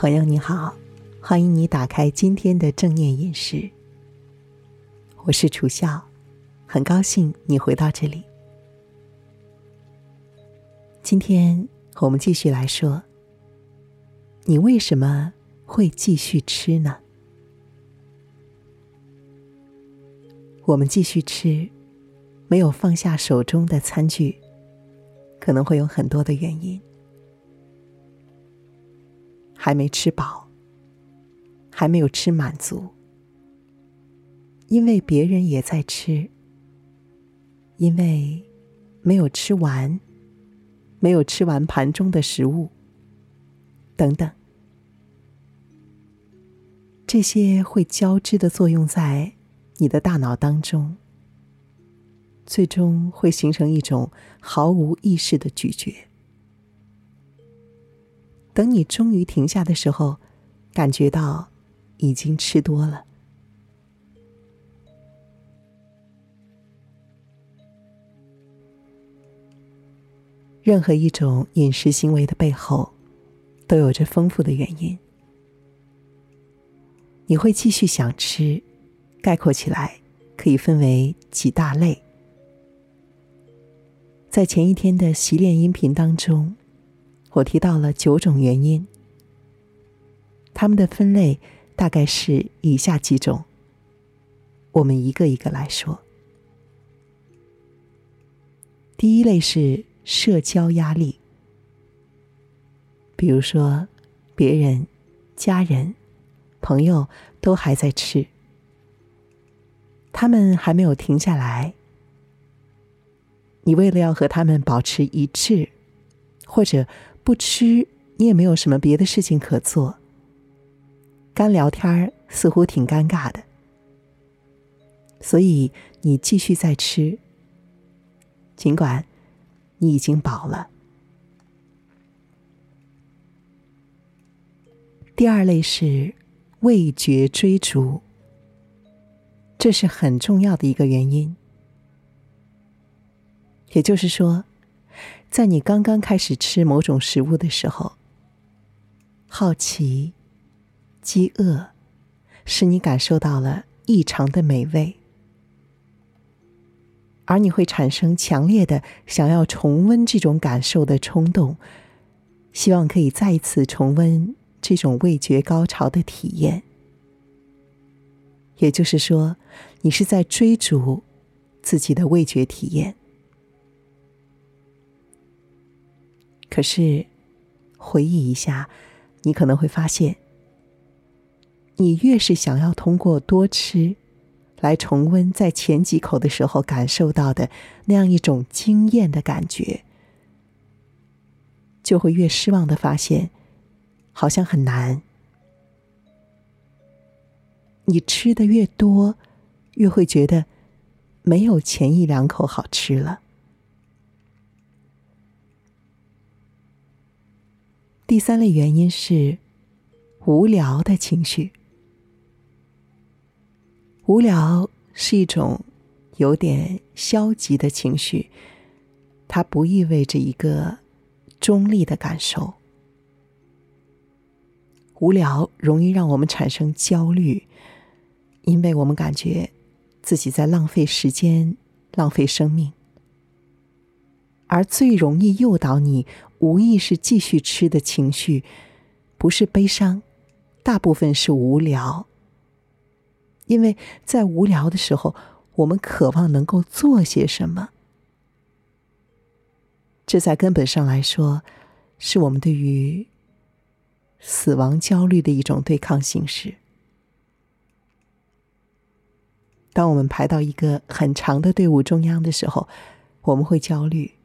朋友你好，欢迎你打开今天的正念饮食。我是楚笑，很高兴你回到这里。今天我们继续来说，你为什么会继续吃呢？我们继续吃，没有放下手中的餐具，可能会有很多的原因。还没吃饱，还没有吃满足，因为别人也在吃，因为没有吃完，没有吃完盘中的食物，等等，这些会交织的作用在你的大脑当中，最终会形成一种毫无意识的咀嚼。等你终于停下的时候，感觉到已经吃多了。任何一种饮食行为的背后，都有着丰富的原因。你会继续想吃，概括起来可以分为几大类。在前一天的习练音频当中。我提到了九种原因，他们的分类大概是以下几种。我们一个一个来说。第一类是社交压力，比如说别人、家人、朋友都还在吃，他们还没有停下来，你为了要和他们保持一致，或者。不吃，你也没有什么别的事情可做。干聊天似乎挺尴尬的，所以你继续在吃，尽管你已经饱了。第二类是味觉追逐，这是很重要的一个原因，也就是说。在你刚刚开始吃某种食物的时候，好奇、饥饿，使你感受到了异常的美味，而你会产生强烈的想要重温这种感受的冲动，希望可以再一次重温这种味觉高潮的体验。也就是说，你是在追逐自己的味觉体验。可是，回忆一下，你可能会发现，你越是想要通过多吃，来重温在前几口的时候感受到的那样一种惊艳的感觉，就会越失望的发现，好像很难。你吃的越多，越会觉得没有前一两口好吃了。第三类原因是无聊的情绪。无聊是一种有点消极的情绪，它不意味着一个中立的感受。无聊容易让我们产生焦虑，因为我们感觉自己在浪费时间、浪费生命。而最容易诱导你无意识继续吃的情绪，不是悲伤，大部分是无聊。因为在无聊的时候，我们渴望能够做些什么。这在根本上来说，是我们对于死亡焦虑的一种对抗形式。当我们排到一个很长的队伍中央的时候，我们会焦虑。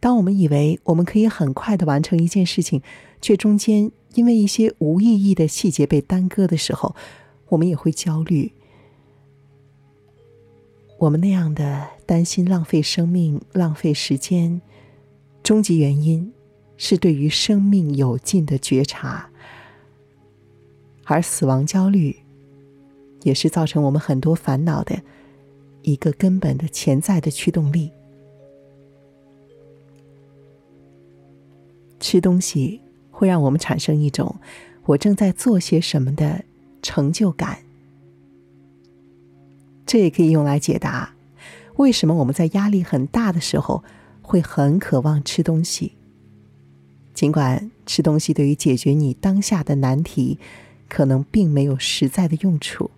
当我们以为我们可以很快的完成一件事情，却中间因为一些无意义的细节被耽搁的时候，我们也会焦虑。我们那样的担心浪费生命、浪费时间，终极原因是对于生命有尽的觉察，而死亡焦虑也是造成我们很多烦恼的一个根本的潜在的驱动力。吃东西会让我们产生一种我正在做些什么的成就感。这也可以用来解答为什么我们在压力很大的时候会很渴望吃东西。尽管吃东西对于解决你当下的难题可能并没有实在的用处，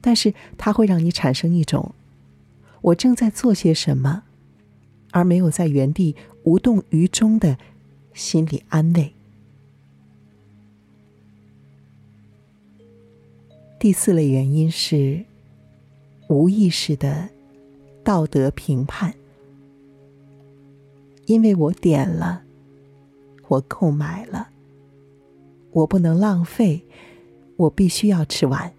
但是它会让你产生一种我正在做些什么，而没有在原地无动于衷的心理安慰。第四类原因是无意识的道德评判，因为我点了，我购买了，我不能浪费，我必须要吃完。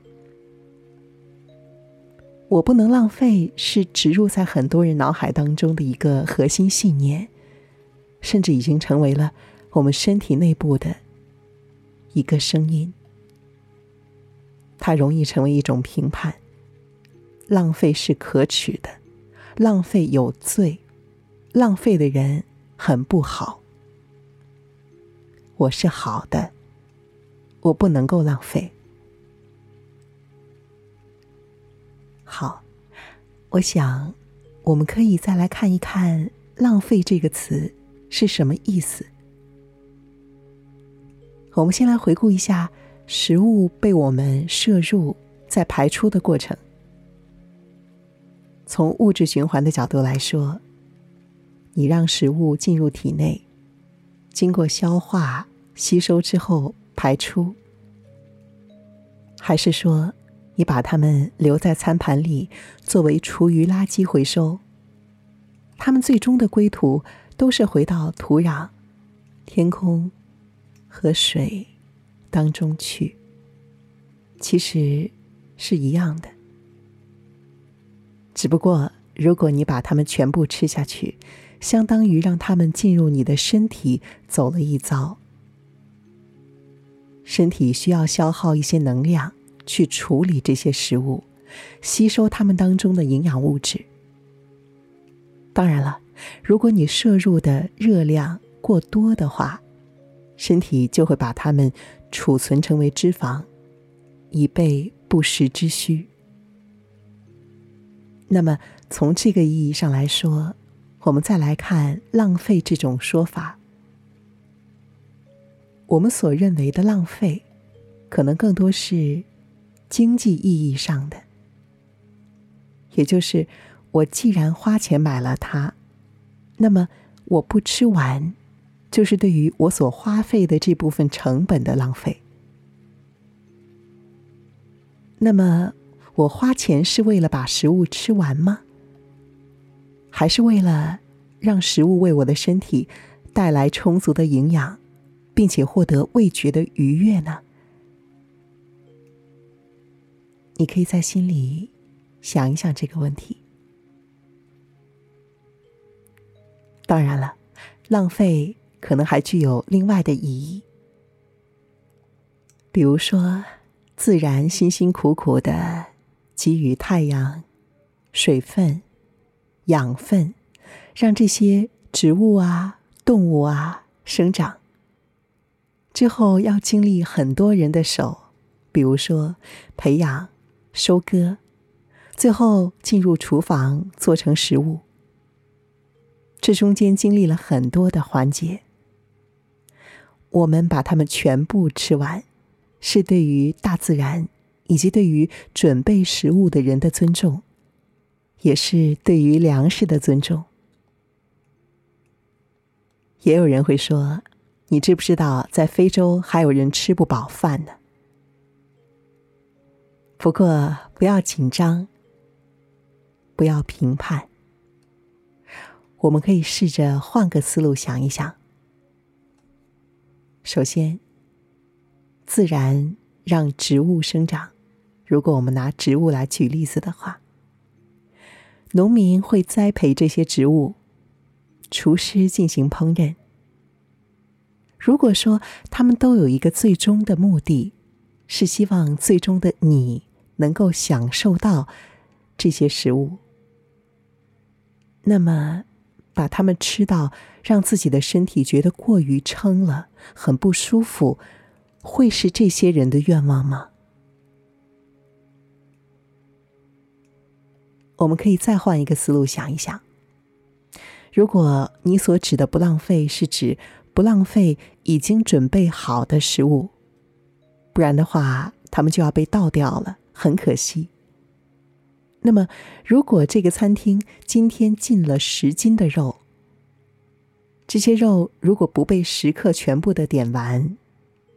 我不能浪费是植入在很多人脑海当中的一个核心信念，甚至已经成为了我们身体内部的一个声音。它容易成为一种评判，浪费是可耻的，浪费有罪，浪费的人很不好。我是好的，我不能够浪费。好，我想我们可以再来看一看“浪费”这个词是什么意思。我们先来回顾一下。食物被我们摄入，再排出的过程。从物质循环的角度来说，你让食物进入体内，经过消化、吸收之后排出，还是说你把它们留在餐盘里作为厨余垃圾回收？它们最终的归途都是回到土壤、天空和水。当中去，其实是一样的。只不过，如果你把它们全部吃下去，相当于让它们进入你的身体走了一遭。身体需要消耗一些能量去处理这些食物，吸收它们当中的营养物质。当然了，如果你摄入的热量过多的话，身体就会把它们。储存成为脂肪，以备不时之需。那么，从这个意义上来说，我们再来看“浪费”这种说法。我们所认为的浪费，可能更多是经济意义上的，也就是我既然花钱买了它，那么我不吃完。就是对于我所花费的这部分成本的浪费。那么，我花钱是为了把食物吃完吗？还是为了让食物为我的身体带来充足的营养，并且获得味觉的愉悦呢？你可以在心里想一想这个问题。当然了，浪费。可能还具有另外的意义，比如说，自然辛辛苦苦的给予太阳、水分、养分，让这些植物啊、动物啊生长，之后要经历很多人的手，比如说培养、收割，最后进入厨房做成食物，这中间经历了很多的环节。我们把它们全部吃完，是对于大自然以及对于准备食物的人的尊重，也是对于粮食的尊重。也有人会说：“你知不知道，在非洲还有人吃不饱饭呢？”不过不要紧张，不要评判，我们可以试着换个思路想一想。首先，自然让植物生长。如果我们拿植物来举例子的话，农民会栽培这些植物，厨师进行烹饪。如果说他们都有一个最终的目的，是希望最终的你能够享受到这些食物，那么把它们吃到让自己的身体觉得过于撑了，很不舒服，会是这些人的愿望吗？我们可以再换一个思路想一想：如果你所指的不浪费是指不浪费已经准备好的食物，不然的话，他们就要被倒掉了，很可惜。那么，如果这个餐厅今天进了十斤的肉，这些肉如果不被食客全部的点完，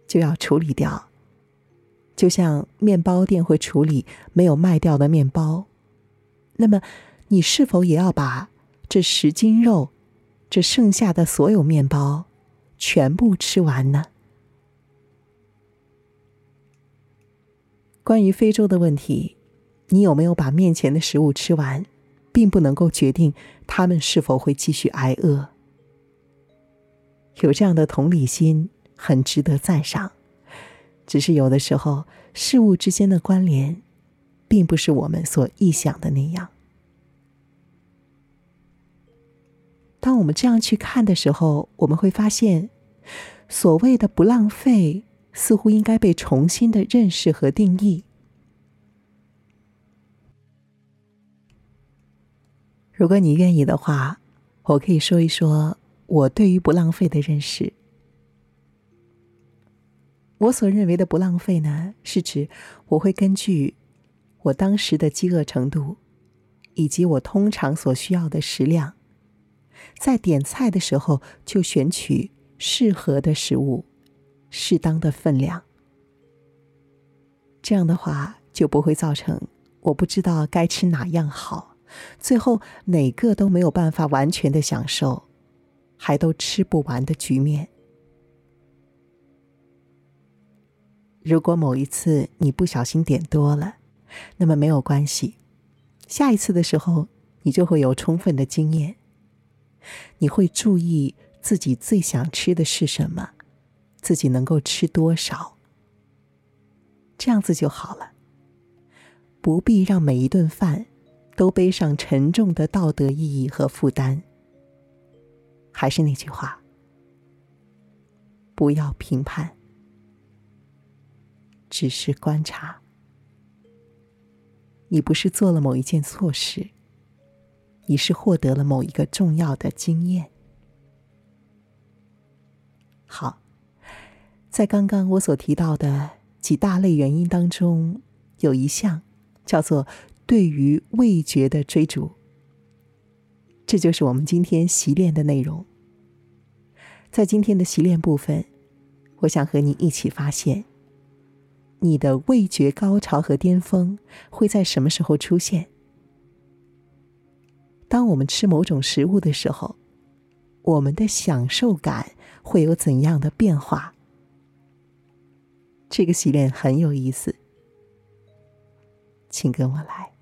就要处理掉，就像面包店会处理没有卖掉的面包。那么，你是否也要把这十斤肉，这剩下的所有面包，全部吃完呢？关于非洲的问题，你有没有把面前的食物吃完，并不能够决定他们是否会继续挨饿。有这样的同理心，很值得赞赏。只是有的时候，事物之间的关联。并不是我们所臆想的那样。当我们这样去看的时候，我们会发现，所谓的不浪费，似乎应该被重新的认识和定义。如果你愿意的话，我可以说一说我对于不浪费的认识。我所认为的不浪费呢，是指我会根据。我当时的饥饿程度，以及我通常所需要的食量，在点菜的时候就选取适合的食物，适当的分量。这样的话就不会造成我不知道该吃哪样好，最后哪个都没有办法完全的享受，还都吃不完的局面。如果某一次你不小心点多了，那么没有关系，下一次的时候，你就会有充分的经验。你会注意自己最想吃的是什么，自己能够吃多少，这样子就好了。不必让每一顿饭都背上沉重的道德意义和负担。还是那句话，不要评判，只是观察。你不是做了某一件错事，你是获得了某一个重要的经验。好，在刚刚我所提到的几大类原因当中，有一项叫做对于味觉的追逐。这就是我们今天习练的内容。在今天的习练部分，我想和你一起发现。你的味觉高潮和巅峰会在什么时候出现？当我们吃某种食物的时候，我们的享受感会有怎样的变化？这个洗练很有意思，请跟我来。